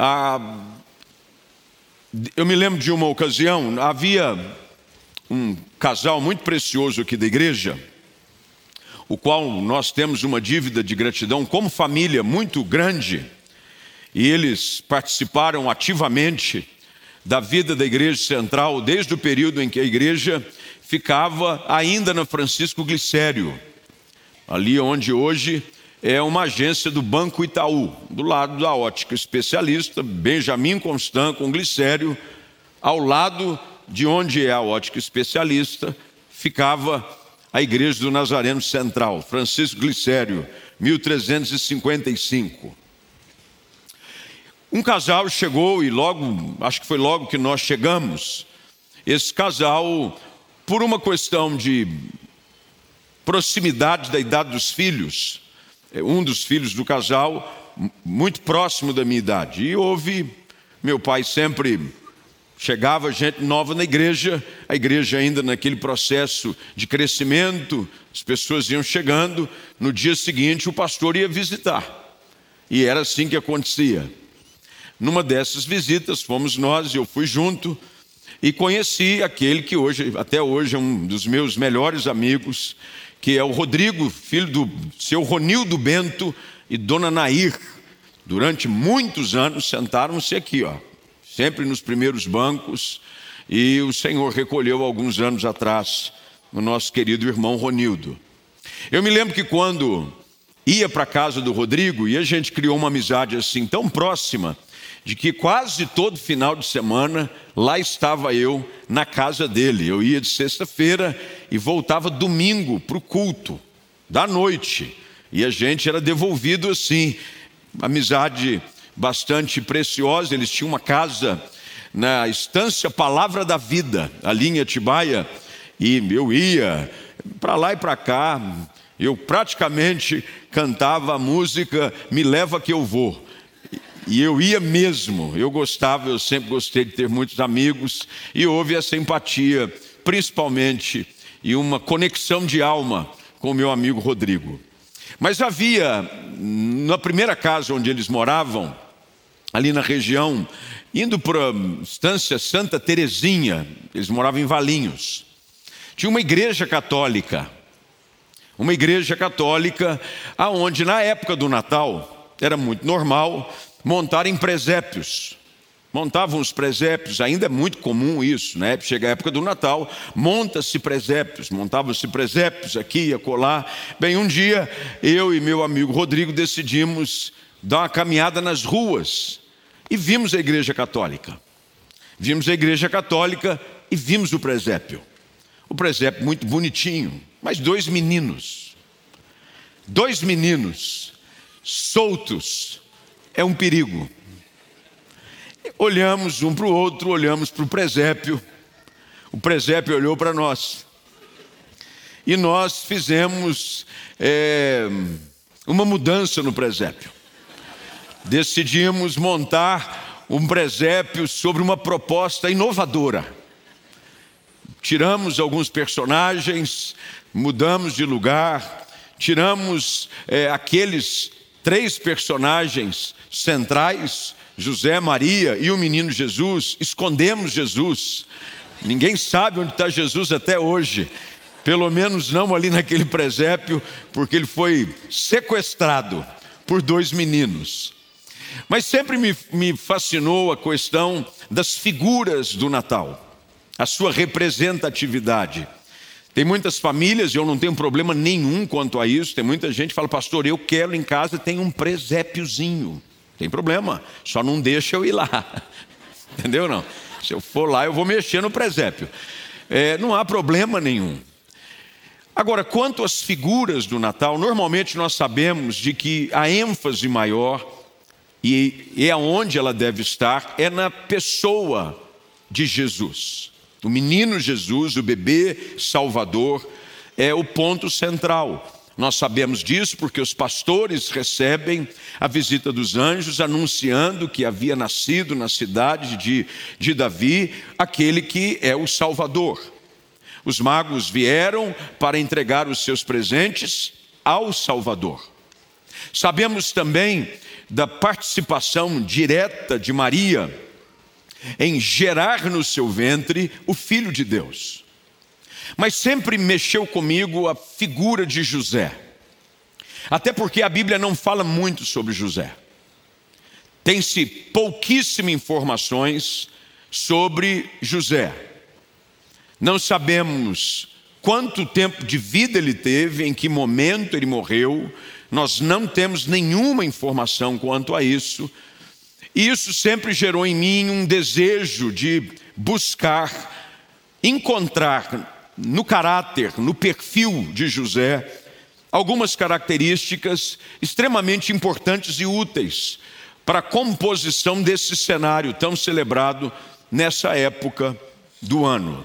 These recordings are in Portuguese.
Ah, eu me lembro de uma ocasião, havia um casal muito precioso aqui da igreja, o qual nós temos uma dívida de gratidão como família muito grande, e eles participaram ativamente da vida da igreja central desde o período em que a igreja ficava ainda na Francisco Glicério, ali onde hoje é uma agência do Banco Itaú, do lado da ótica especialista, Benjamin Constant com Glicério, ao lado de onde é a ótica especialista, ficava a igreja do Nazareno Central, Francisco Glicério, 1355. Um casal chegou e logo, acho que foi logo que nós chegamos, esse casal, por uma questão de proximidade da idade dos filhos, um dos filhos do casal, muito próximo da minha idade. E houve, meu pai sempre chegava gente nova na igreja, a igreja ainda naquele processo de crescimento, as pessoas iam chegando, no dia seguinte o pastor ia visitar. E era assim que acontecia. Numa dessas visitas fomos nós, eu fui junto e conheci aquele que hoje, até hoje, é um dos meus melhores amigos, que é o Rodrigo, filho do seu Ronildo Bento e dona Nair. Durante muitos anos sentaram-se aqui, ó, sempre nos primeiros bancos, e o Senhor recolheu alguns anos atrás o nosso querido irmão Ronildo. Eu me lembro que quando ia para a casa do Rodrigo e a gente criou uma amizade assim tão próxima, de que quase todo final de semana lá estava eu na casa dele. Eu ia de sexta-feira e voltava domingo para o culto, da noite. E a gente era devolvido assim, amizade bastante preciosa. Eles tinham uma casa na estância Palavra da Vida, ali em Atibaia, e eu ia para lá e para cá. Eu praticamente cantava a música Me Leva Que Eu Vou. E eu ia mesmo, eu gostava, eu sempre gostei de ter muitos amigos, e houve essa empatia, principalmente, e uma conexão de alma com o meu amigo Rodrigo. Mas havia, na primeira casa onde eles moravam, ali na região, indo para a estância Santa Terezinha, eles moravam em Valinhos, tinha uma igreja católica, uma igreja católica, aonde na época do Natal era muito normal montarem presépios. Montavam os presépios, ainda é muito comum isso, né? Chega a época do Natal, monta-se presépios, montavam-se presépios aqui e acolá. Bem, um dia eu e meu amigo Rodrigo decidimos dar uma caminhada nas ruas e vimos a igreja católica. Vimos a igreja católica e vimos o presépio. O presépio muito bonitinho, mas dois meninos. Dois meninos soltos é um perigo. Olhamos um para o outro, olhamos para o presépio, o presépio olhou para nós. E nós fizemos é, uma mudança no presépio. Decidimos montar um presépio sobre uma proposta inovadora. Tiramos alguns personagens, mudamos de lugar, tiramos é, aqueles três personagens centrais, José, Maria e o menino Jesus, escondemos Jesus. Ninguém sabe onde está Jesus até hoje, pelo menos não ali naquele presépio, porque ele foi sequestrado por dois meninos. Mas sempre me, me fascinou a questão das figuras do Natal, a sua representatividade. Tem muitas famílias, e eu não tenho problema nenhum quanto a isso. Tem muita gente que fala, pastor, eu quero em casa, tem um presépiozinho. Tem problema, só não deixa eu ir lá. Entendeu não? Se eu for lá, eu vou mexer no presépio. É, não há problema nenhum. Agora, quanto às figuras do Natal, normalmente nós sabemos de que a ênfase maior, e é aonde ela deve estar, é na pessoa de Jesus. O menino Jesus, o bebê Salvador, é o ponto central. Nós sabemos disso porque os pastores recebem a visita dos anjos anunciando que havia nascido na cidade de, de Davi aquele que é o Salvador. Os magos vieram para entregar os seus presentes ao Salvador. Sabemos também da participação direta de Maria em gerar no seu ventre o Filho de Deus. Mas sempre mexeu comigo a figura de José. Até porque a Bíblia não fala muito sobre José. Tem-se pouquíssimas informações sobre José. Não sabemos quanto tempo de vida ele teve, em que momento ele morreu, nós não temos nenhuma informação quanto a isso. E isso sempre gerou em mim um desejo de buscar, encontrar no caráter, no perfil de José, algumas características extremamente importantes e úteis para a composição desse cenário tão celebrado nessa época do ano.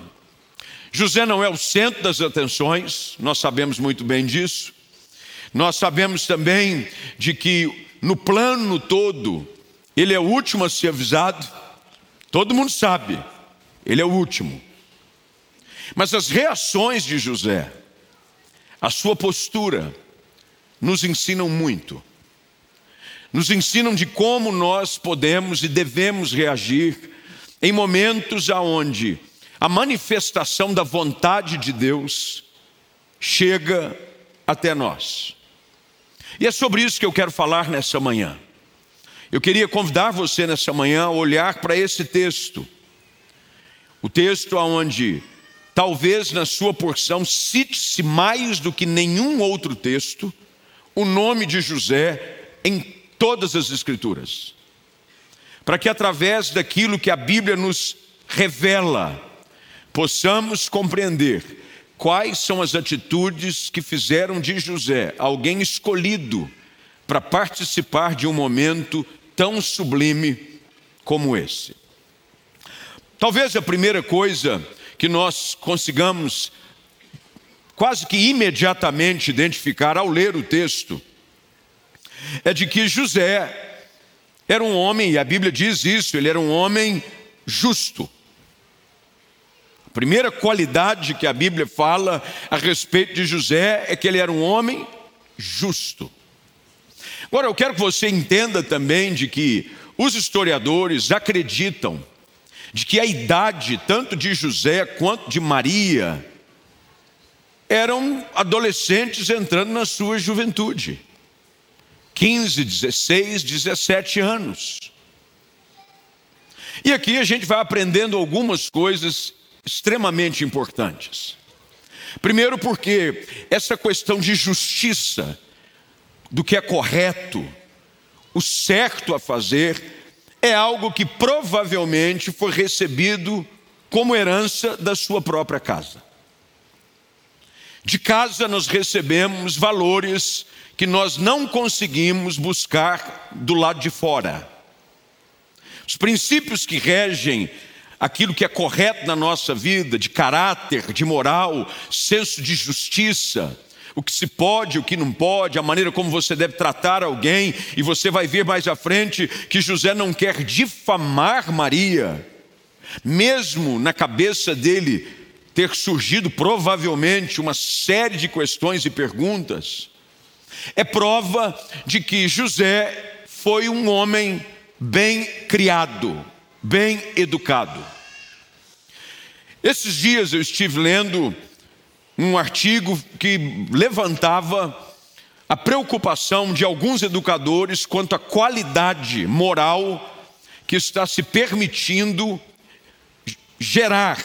José não é o centro das atenções, nós sabemos muito bem disso. Nós sabemos também de que no plano todo, ele é o último a ser avisado. Todo mundo sabe, ele é o último. Mas as reações de José, a sua postura, nos ensinam muito. Nos ensinam de como nós podemos e devemos reagir em momentos aonde a manifestação da vontade de Deus chega até nós. E é sobre isso que eu quero falar nessa manhã. Eu queria convidar você nessa manhã a olhar para esse texto. O texto onde talvez na sua porção cite-se mais do que nenhum outro texto o nome de José em todas as escrituras. Para que através daquilo que a Bíblia nos revela, possamos compreender quais são as atitudes que fizeram de José alguém escolhido para participar de um momento tão sublime como esse. Talvez a primeira coisa que nós consigamos quase que imediatamente identificar ao ler o texto é de que José era um homem, e a Bíblia diz isso, ele era um homem justo. Primeira qualidade que a Bíblia fala a respeito de José é que ele era um homem justo. Agora eu quero que você entenda também de que os historiadores acreditam de que a idade tanto de José quanto de Maria eram adolescentes entrando na sua juventude. 15, 16, 17 anos. E aqui a gente vai aprendendo algumas coisas extremamente importantes. Primeiro, porque essa questão de justiça, do que é correto, o certo a fazer, é algo que provavelmente foi recebido como herança da sua própria casa. De casa nós recebemos valores que nós não conseguimos buscar do lado de fora. Os princípios que regem aquilo que é correto na nossa vida, de caráter, de moral, senso de justiça, o que se pode, o que não pode, a maneira como você deve tratar alguém, e você vai ver mais à frente que José não quer difamar Maria, mesmo na cabeça dele ter surgido provavelmente uma série de questões e perguntas, é prova de que José foi um homem bem criado, bem educado. Esses dias eu estive lendo um artigo que levantava a preocupação de alguns educadores quanto à qualidade moral que está se permitindo gerar,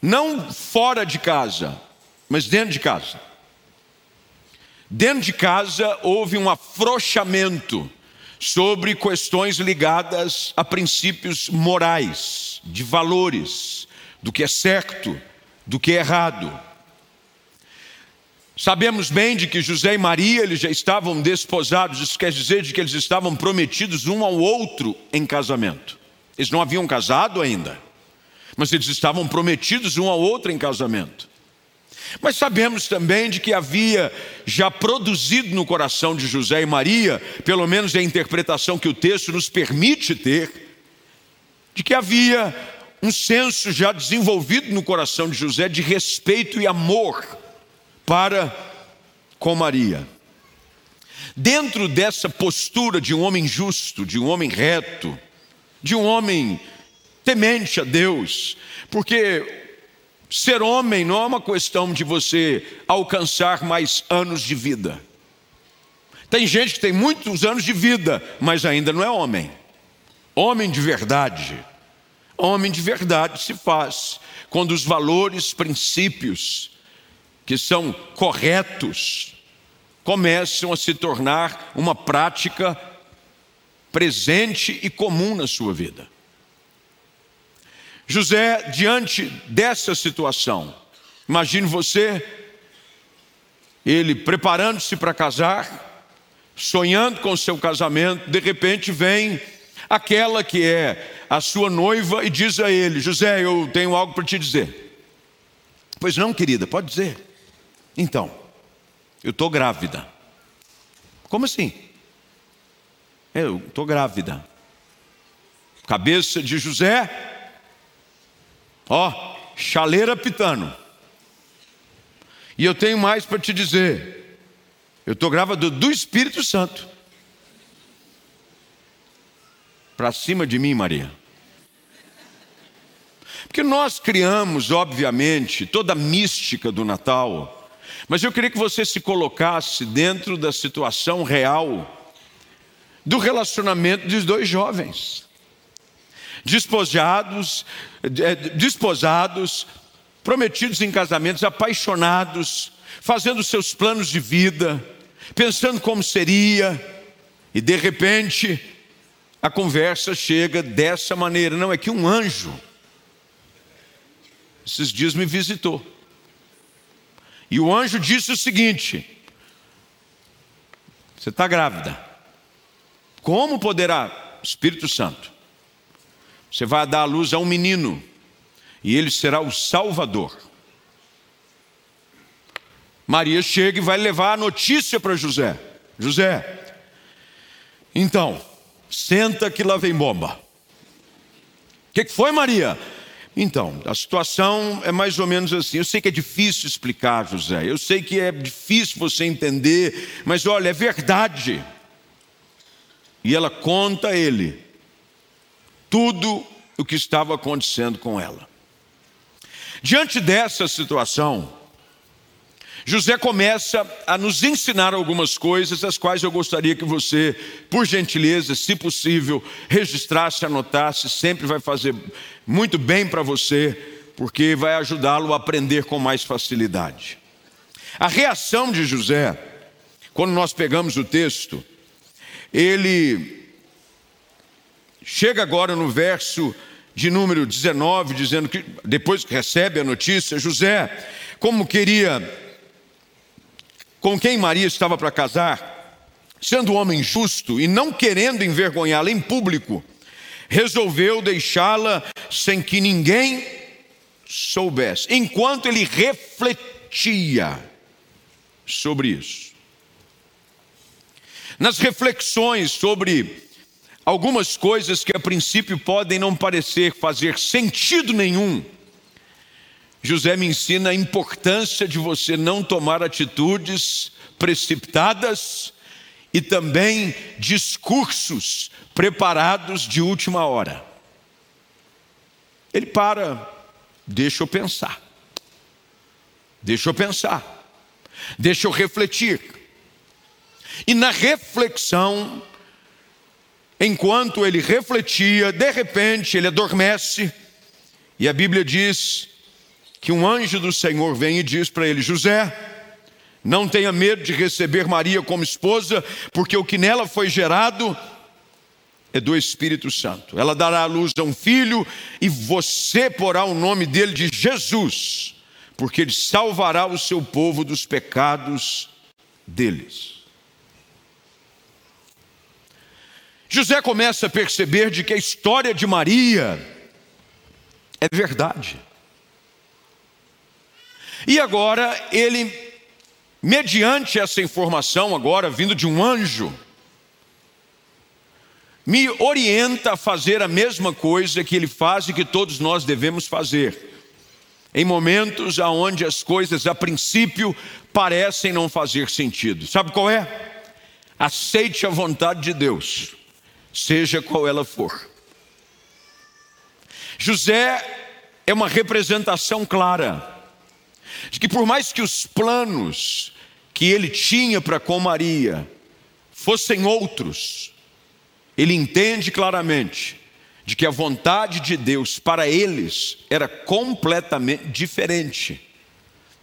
não fora de casa, mas dentro de casa. Dentro de casa houve um afrouxamento sobre questões ligadas a princípios morais, de valores do que é certo, do que errado. Sabemos bem de que José e Maria eles já estavam desposados, isso quer dizer de que eles estavam prometidos um ao outro em casamento. Eles não haviam casado ainda, mas eles estavam prometidos um ao outro em casamento. Mas sabemos também de que havia já produzido no coração de José e Maria, pelo menos a interpretação que o texto nos permite ter, de que havia um senso já desenvolvido no coração de José de respeito e amor para com Maria. Dentro dessa postura de um homem justo, de um homem reto, de um homem temente a Deus, porque ser homem não é uma questão de você alcançar mais anos de vida. Tem gente que tem muitos anos de vida, mas ainda não é homem. Homem de verdade. Homem de verdade se faz quando os valores, princípios que são corretos começam a se tornar uma prática presente e comum na sua vida. José, diante dessa situação, imagine você, ele preparando-se para casar, sonhando com seu casamento, de repente vem aquela que é a sua noiva e diz a ele: José, eu tenho algo para te dizer. Pois não, querida, pode dizer. Então, eu estou grávida. Como assim? Eu estou grávida. Cabeça de José Ó, chaleira pitano. E eu tenho mais para te dizer. Eu estou gravado do Espírito Santo. Para cima de mim, Maria. Porque nós criamos, obviamente, toda a mística do Natal, mas eu queria que você se colocasse dentro da situação real do relacionamento dos dois jovens despojados, é, desposados, prometidos em casamentos, apaixonados, fazendo seus planos de vida, pensando como seria, e de repente a conversa chega dessa maneira: não, é que um anjo, esses dias me visitou, e o anjo disse o seguinte: você está grávida, como poderá? Espírito Santo. Você vai dar à luz a um menino, e ele será o Salvador. Maria chega e vai levar a notícia para José: José, então, senta que lá vem bomba. O que, que foi, Maria? Então, a situação é mais ou menos assim. Eu sei que é difícil explicar, José. Eu sei que é difícil você entender, mas olha, é verdade. E ela conta a ele tudo o que estava acontecendo com ela. Diante dessa situação, José começa a nos ensinar algumas coisas, as quais eu gostaria que você, por gentileza, se possível, registrasse, anotasse, sempre vai fazer muito bem para você, porque vai ajudá-lo a aprender com mais facilidade. A reação de José, quando nós pegamos o texto, ele Chega agora no verso de número 19, dizendo que depois que recebe a notícia, José, como queria, com quem Maria estava para casar, sendo um homem justo e não querendo envergonhá-la em público, resolveu deixá-la sem que ninguém soubesse, enquanto ele refletia sobre isso. Nas reflexões sobre algumas coisas que a princípio podem não parecer fazer sentido nenhum. José me ensina a importância de você não tomar atitudes precipitadas e também discursos preparados de última hora. Ele para, deixa eu pensar, deixa eu pensar, deixa eu refletir. E na reflexão, enquanto ele refletia, de repente ele adormece, e a Bíblia diz que um anjo do Senhor vem e diz para ele: José, não tenha medo de receber Maria como esposa, porque o que nela foi gerado é do Espírito Santo. Ela dará à luz a um filho e você porá o nome dele de Jesus, porque ele salvará o seu povo dos pecados deles. José começa a perceber de que a história de Maria é verdade. E agora ele, mediante essa informação agora vindo de um anjo, me orienta a fazer a mesma coisa que ele faz e que todos nós devemos fazer. Em momentos onde as coisas a princípio parecem não fazer sentido. Sabe qual é? aceite a vontade de Deus, seja qual ela for. José é uma representação clara de que, por mais que os planos que ele tinha para com Maria fossem outros, ele entende claramente de que a vontade de Deus para eles era completamente diferente.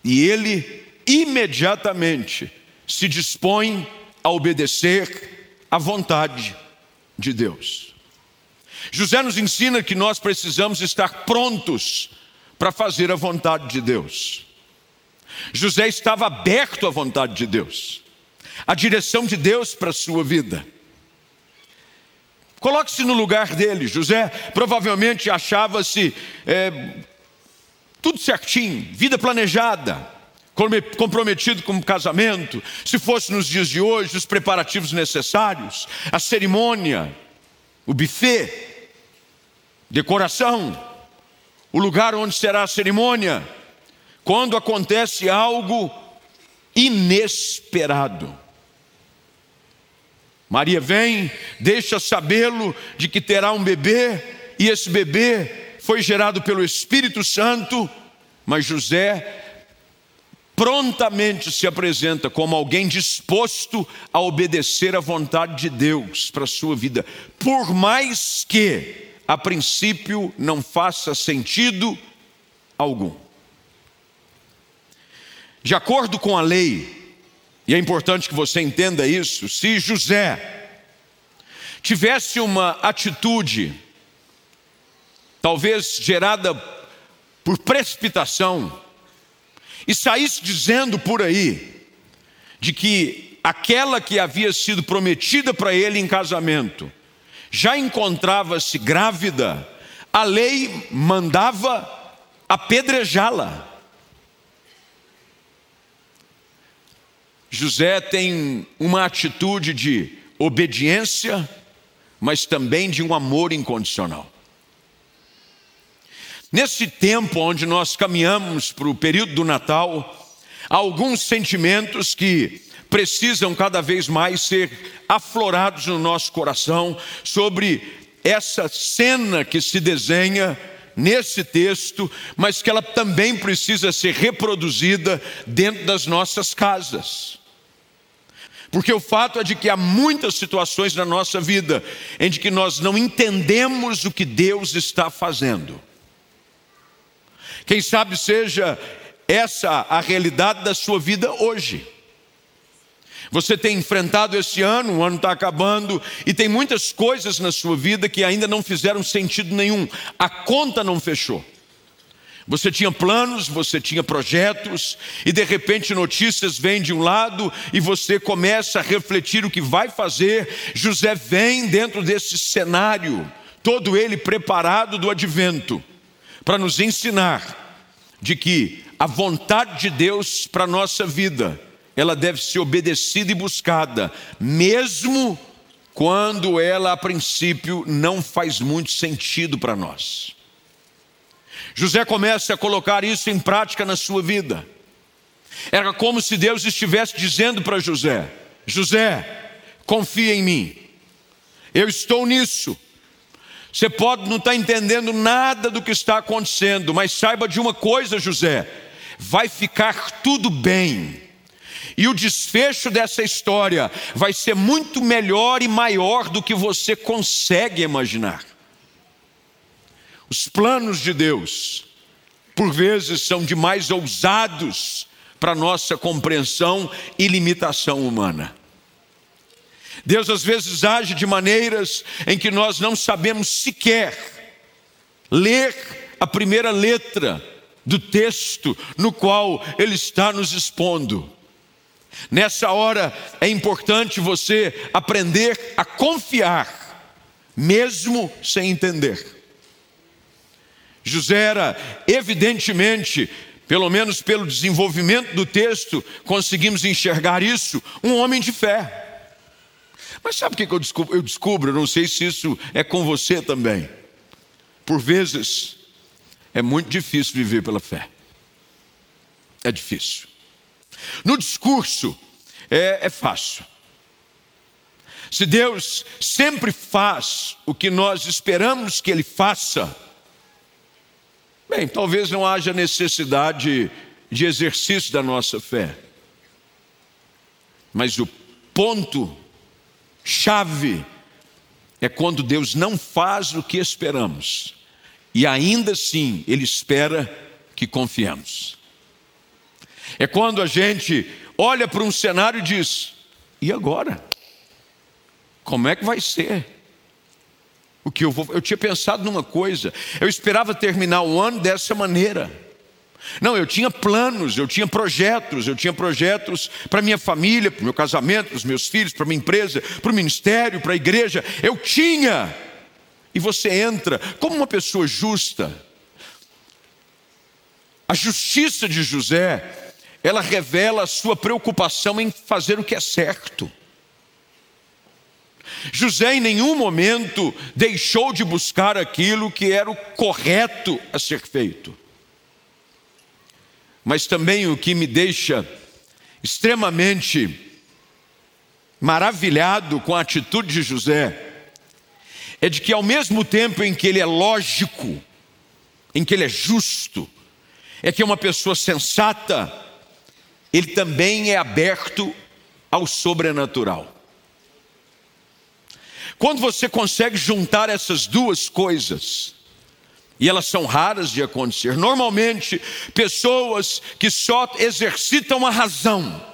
E ele imediatamente se dispõe a obedecer à vontade de Deus. José nos ensina que nós precisamos estar prontos para fazer a vontade de Deus. José estava aberto à vontade de Deus, à direção de Deus para a sua vida. Coloque-se no lugar dele. José provavelmente achava-se é, tudo certinho, vida planejada, comprometido com o casamento. Se fosse nos dias de hoje, os preparativos necessários, a cerimônia, o buffet, decoração, o lugar onde será a cerimônia, quando acontece algo inesperado. Maria vem, deixa sabê-lo de que terá um bebê, e esse bebê foi gerado pelo Espírito Santo, mas José prontamente se apresenta como alguém disposto a obedecer à vontade de Deus para a sua vida, por mais que a princípio não faça sentido algum. De acordo com a lei, e é importante que você entenda isso. Se José tivesse uma atitude, talvez gerada por precipitação, e saísse dizendo por aí, de que aquela que havia sido prometida para ele em casamento já encontrava-se grávida, a lei mandava apedrejá-la. José tem uma atitude de obediência, mas também de um amor incondicional. Nesse tempo onde nós caminhamos para o período do Natal, há alguns sentimentos que precisam cada vez mais ser aflorados no nosso coração sobre essa cena que se desenha nesse texto, mas que ela também precisa ser reproduzida dentro das nossas casas. Porque o fato é de que há muitas situações na nossa vida em que nós não entendemos o que Deus está fazendo. Quem sabe seja essa a realidade da sua vida hoje. Você tem enfrentado esse ano, o ano está acabando, e tem muitas coisas na sua vida que ainda não fizeram sentido nenhum. A conta não fechou. Você tinha planos, você tinha projetos, e de repente notícias vêm de um lado e você começa a refletir o que vai fazer. José vem dentro desse cenário, todo ele preparado do advento, para nos ensinar de que a vontade de Deus para a nossa vida, ela deve ser obedecida e buscada, mesmo quando ela a princípio não faz muito sentido para nós. José começa a colocar isso em prática na sua vida. Era como se Deus estivesse dizendo para José: José, confia em mim, eu estou nisso. Você pode não estar entendendo nada do que está acontecendo, mas saiba de uma coisa, José: vai ficar tudo bem. E o desfecho dessa história vai ser muito melhor e maior do que você consegue imaginar. Os planos de Deus, por vezes, são demais ousados para nossa compreensão e limitação humana. Deus às vezes age de maneiras em que nós não sabemos sequer ler a primeira letra do texto no qual Ele está nos expondo. Nessa hora é importante você aprender a confiar, mesmo sem entender. José era, evidentemente, pelo menos pelo desenvolvimento do texto, conseguimos enxergar isso, um homem de fé. Mas sabe o que eu descubro? Eu descubro, não sei se isso é com você também. Por vezes, é muito difícil viver pela fé. É difícil. No discurso, é, é fácil. Se Deus sempre faz o que nós esperamos que Ele faça, bem, talvez não haja necessidade de exercício da nossa fé. Mas o ponto chave é quando Deus não faz o que esperamos, e ainda assim Ele espera que confiemos. É quando a gente olha para um cenário e diz: e agora? Como é que vai ser? O que eu vou. Eu tinha pensado numa coisa, eu esperava terminar o ano dessa maneira. Não, eu tinha planos, eu tinha projetos, eu tinha projetos para minha família, para o meu casamento, para os meus filhos, para minha empresa, para o ministério, para a igreja. Eu tinha. E você entra como uma pessoa justa. A justiça de José, ela revela a sua preocupação em fazer o que é certo. José em nenhum momento deixou de buscar aquilo que era o correto a ser feito. Mas também o que me deixa extremamente maravilhado com a atitude de José é de que, ao mesmo tempo em que ele é lógico, em que ele é justo, é que é uma pessoa sensata, ele também é aberto ao sobrenatural. Quando você consegue juntar essas duas coisas, e elas são raras de acontecer, normalmente pessoas que só exercitam a razão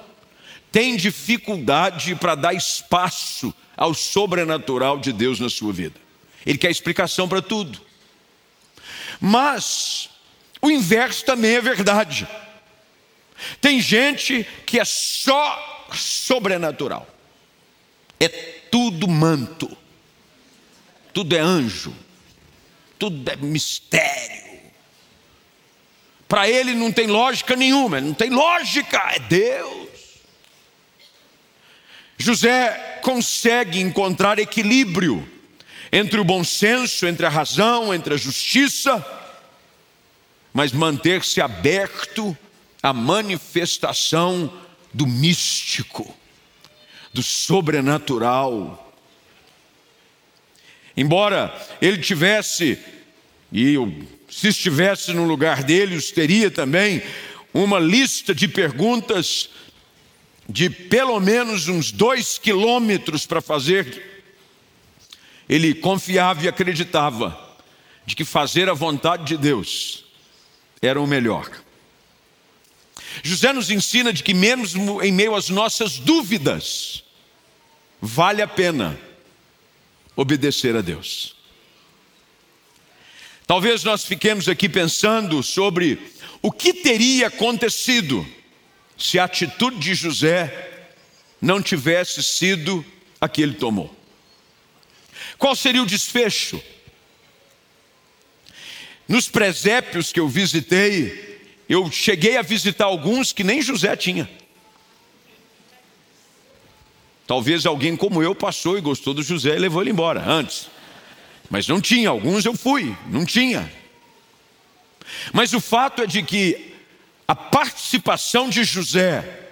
têm dificuldade para dar espaço ao sobrenatural de Deus na sua vida. Ele quer explicação para tudo. Mas o inverso também é verdade. Tem gente que é só sobrenatural. É tudo manto tudo é anjo, tudo é mistério. Para ele não tem lógica nenhuma, não tem lógica, é Deus. José consegue encontrar equilíbrio entre o bom senso, entre a razão, entre a justiça, mas manter-se aberto à manifestação do místico, do sobrenatural, Embora ele tivesse, e se estivesse no lugar dele, os teria também, uma lista de perguntas de pelo menos uns dois quilômetros para fazer, ele confiava e acreditava de que fazer a vontade de Deus era o melhor. José nos ensina de que, mesmo em meio às nossas dúvidas, vale a pena obedecer a Deus. Talvez nós fiquemos aqui pensando sobre o que teria acontecido se a atitude de José não tivesse sido a que ele tomou. Qual seria o desfecho? Nos presépios que eu visitei, eu cheguei a visitar alguns que nem José tinha. Talvez alguém como eu passou e gostou do José e levou ele embora antes. Mas não tinha, alguns eu fui, não tinha. Mas o fato é de que a participação de José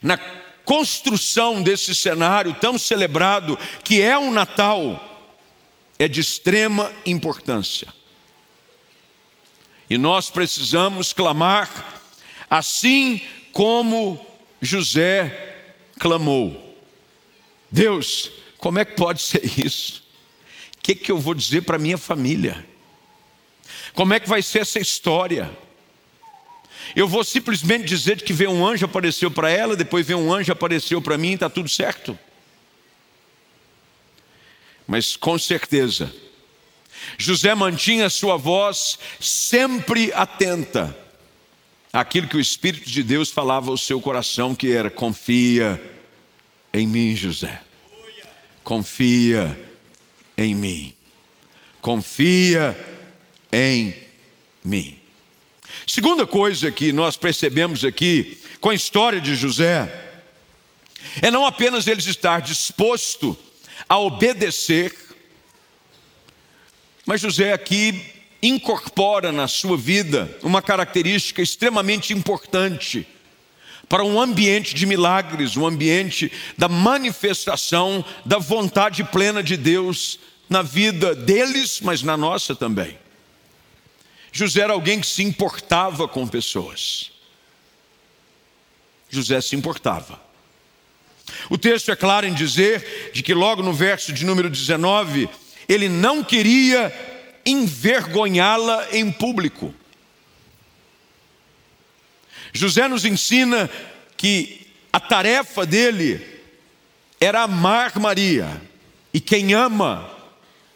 na construção desse cenário tão celebrado, que é um Natal, é de extrema importância. E nós precisamos clamar, assim como José clamou: Deus, como é que pode ser isso? O que, que eu vou dizer para minha família? Como é que vai ser essa história? Eu vou simplesmente dizer que veio um anjo apareceu para ela, depois veio um anjo apareceu para mim, está tudo certo. Mas com certeza, José mantinha sua voz sempre atenta àquilo que o Espírito de Deus falava ao seu coração, que era: confia, em mim, José. Confia em mim. Confia em mim. Segunda coisa que nós percebemos aqui com a história de José é não apenas ele estar disposto a obedecer, mas José aqui incorpora na sua vida uma característica extremamente importante para um ambiente de milagres, um ambiente da manifestação da vontade plena de Deus na vida deles, mas na nossa também. José era alguém que se importava com pessoas. José se importava. O texto é claro em dizer de que logo no verso de número 19, ele não queria envergonhá-la em público. José nos ensina que a tarefa dele era amar Maria, e quem ama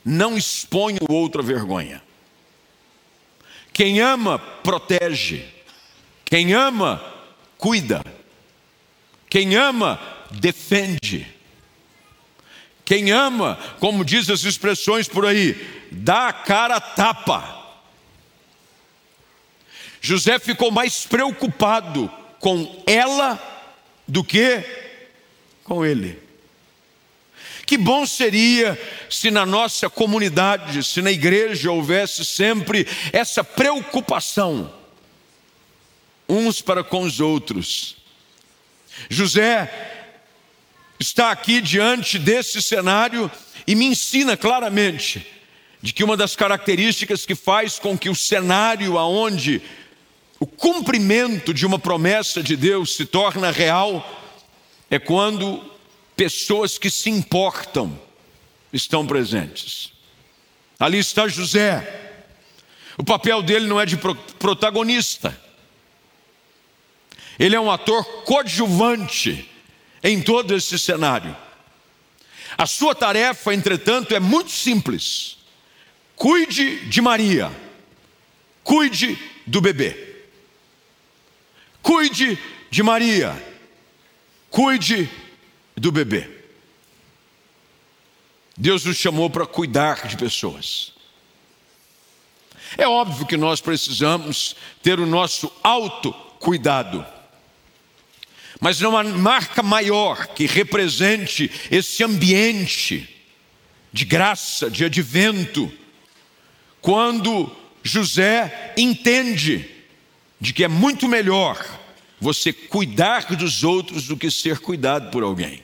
não expõe o outro à vergonha. Quem ama, protege. Quem ama, cuida. Quem ama, defende. Quem ama, como diz as expressões por aí, dá a cara tapa. José ficou mais preocupado com ela do que com ele. Que bom seria se na nossa comunidade, se na igreja houvesse sempre essa preocupação uns para com os outros. José está aqui diante desse cenário e me ensina claramente de que uma das características que faz com que o cenário aonde o cumprimento de uma promessa de Deus se torna real é quando pessoas que se importam estão presentes. Ali está José. O papel dele não é de protagonista. Ele é um ator coadjuvante em todo esse cenário. A sua tarefa, entretanto, é muito simples. Cuide de Maria. Cuide do bebê. Cuide de Maria, cuide do bebê. Deus nos chamou para cuidar de pessoas. É óbvio que nós precisamos ter o nosso autocuidado. Mas não há marca maior que represente esse ambiente de graça, de advento, quando José entende de que é muito melhor você cuidar dos outros do que ser cuidado por alguém.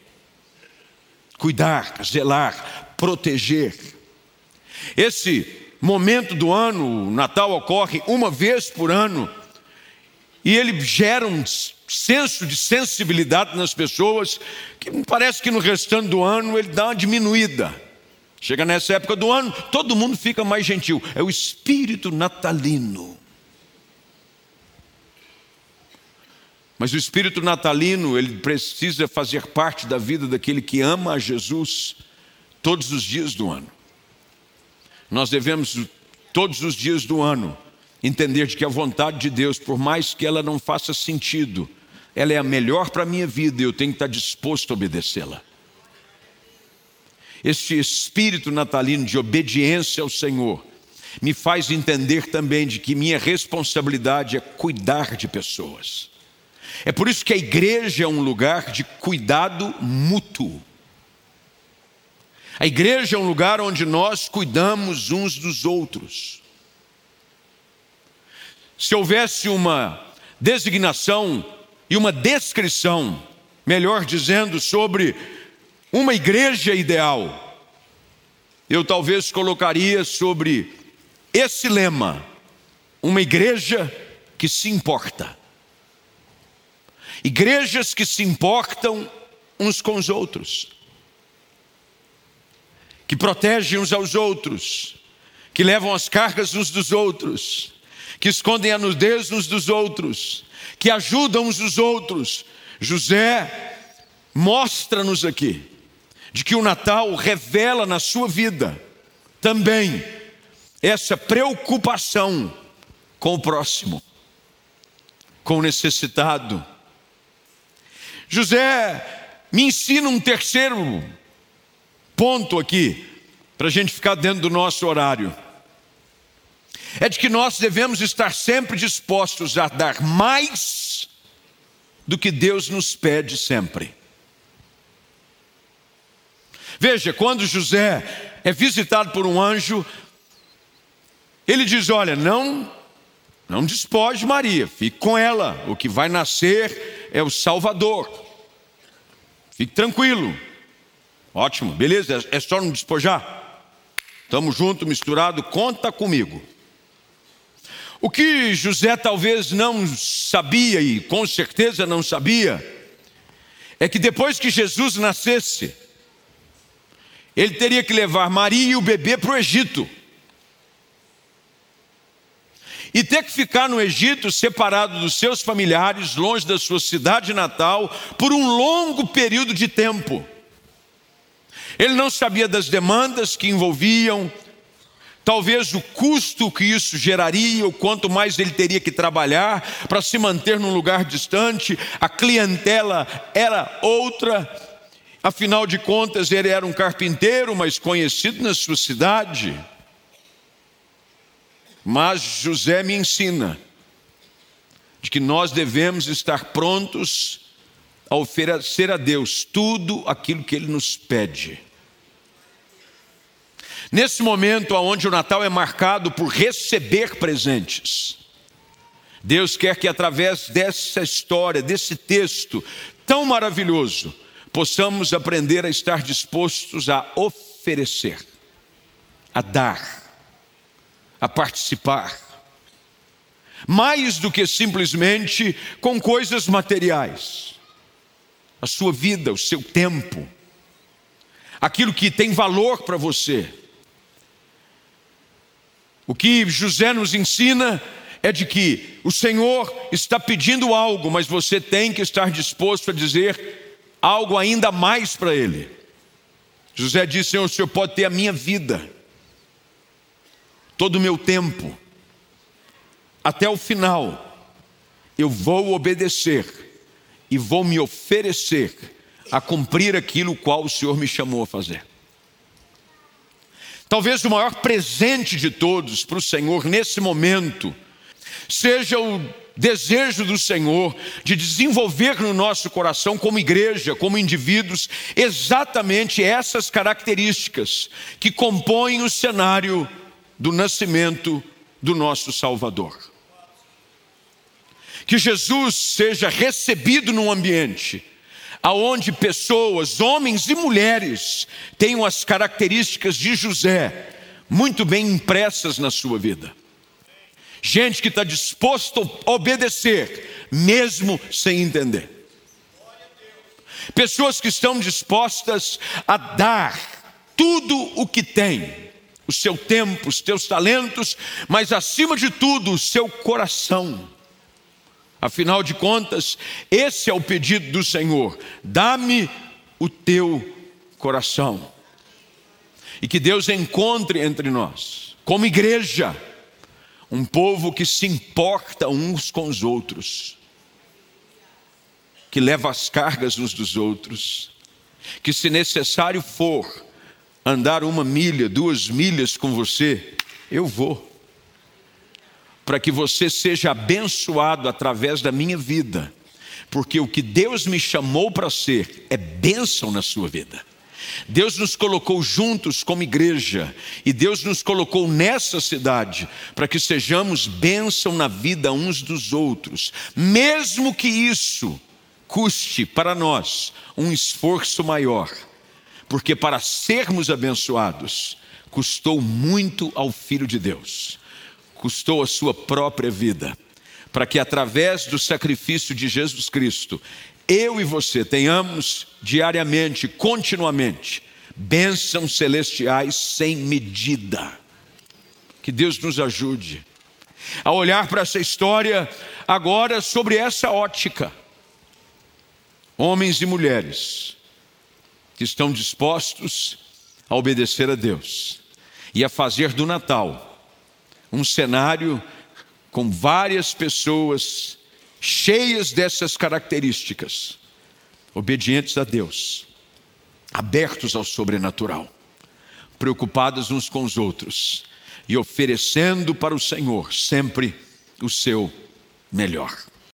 Cuidar, zelar, proteger. Esse momento do ano, o Natal ocorre uma vez por ano, e ele gera um senso de sensibilidade nas pessoas que parece que no restante do ano ele dá uma diminuída. Chega nessa época do ano, todo mundo fica mais gentil. É o espírito natalino. Mas o espírito natalino, ele precisa fazer parte da vida daquele que ama a Jesus todos os dias do ano. Nós devemos, todos os dias do ano, entender de que a vontade de Deus, por mais que ela não faça sentido, ela é a melhor para a minha vida e eu tenho que estar disposto a obedecê-la. Este espírito natalino de obediência ao Senhor me faz entender também de que minha responsabilidade é cuidar de pessoas. É por isso que a igreja é um lugar de cuidado mútuo. A igreja é um lugar onde nós cuidamos uns dos outros. Se houvesse uma designação e uma descrição, melhor dizendo, sobre uma igreja ideal, eu talvez colocaria sobre esse lema: uma igreja que se importa. Igrejas que se importam uns com os outros, que protegem uns aos outros, que levam as cargas uns dos outros, que escondem a nudez uns dos outros, que ajudam uns os outros. José mostra-nos aqui de que o Natal revela na sua vida também essa preocupação com o próximo, com o necessitado, José me ensina um terceiro ponto aqui, para a gente ficar dentro do nosso horário. É de que nós devemos estar sempre dispostos a dar mais do que Deus nos pede sempre. Veja, quando José é visitado por um anjo, ele diz: Olha, não, não despoje Maria, fique com ela, o que vai nascer é o Salvador. Fique tranquilo. Ótimo, beleza? É só não despojar? Estamos juntos, misturado, conta comigo. O que José talvez não sabia, e com certeza não sabia, é que depois que Jesus nascesse, ele teria que levar Maria e o bebê para o Egito. E ter que ficar no Egito separado dos seus familiares, longe da sua cidade natal, por um longo período de tempo. Ele não sabia das demandas que envolviam, talvez o custo que isso geraria, o quanto mais ele teria que trabalhar para se manter num lugar distante, a clientela era outra. Afinal de contas, ele era um carpinteiro, mas conhecido na sua cidade. Mas José me ensina de que nós devemos estar prontos a oferecer a Deus tudo aquilo que Ele nos pede. Nesse momento onde o Natal é marcado por receber presentes, Deus quer que através dessa história, desse texto tão maravilhoso, possamos aprender a estar dispostos a oferecer, a dar, a participar, mais do que simplesmente com coisas materiais a sua vida, o seu tempo, aquilo que tem valor para você. O que José nos ensina é de que o Senhor está pedindo algo, mas você tem que estar disposto a dizer algo ainda mais para Ele. José disse: Senhor, o Senhor pode ter a minha vida, todo o meu tempo, até o final, eu vou obedecer e vou me oferecer a cumprir aquilo qual o Senhor me chamou a fazer. Talvez o maior presente de todos para o Senhor nesse momento seja o desejo do Senhor de desenvolver no nosso coração, como igreja, como indivíduos, exatamente essas características que compõem o cenário do nascimento do nosso Salvador que Jesus seja recebido num ambiente aonde pessoas, homens e mulheres, tenham as características de José muito bem impressas na sua vida. Gente que está disposto a obedecer, mesmo sem entender. Pessoas que estão dispostas a dar tudo o que tem, o seu tempo, os seus talentos, mas acima de tudo, o seu coração Afinal de contas, esse é o pedido do Senhor: dá-me o teu coração. E que Deus encontre entre nós, como igreja, um povo que se importa uns com os outros, que leva as cargas uns dos outros, que se necessário for andar uma milha, duas milhas com você, eu vou. Para que você seja abençoado através da minha vida, porque o que Deus me chamou para ser é bênção na sua vida. Deus nos colocou juntos como igreja. E Deus nos colocou nessa cidade para que sejamos bênção na vida uns dos outros, mesmo que isso custe para nós um esforço maior, porque para sermos abençoados custou muito ao Filho de Deus custou a sua própria vida, para que através do sacrifício de Jesus Cristo, eu e você tenhamos diariamente, continuamente, bênçãos celestiais sem medida. Que Deus nos ajude a olhar para essa história agora sobre essa ótica. Homens e mulheres que estão dispostos a obedecer a Deus e a fazer do Natal um cenário com várias pessoas cheias dessas características, obedientes a Deus, abertos ao sobrenatural, preocupados uns com os outros e oferecendo para o Senhor sempre o seu melhor.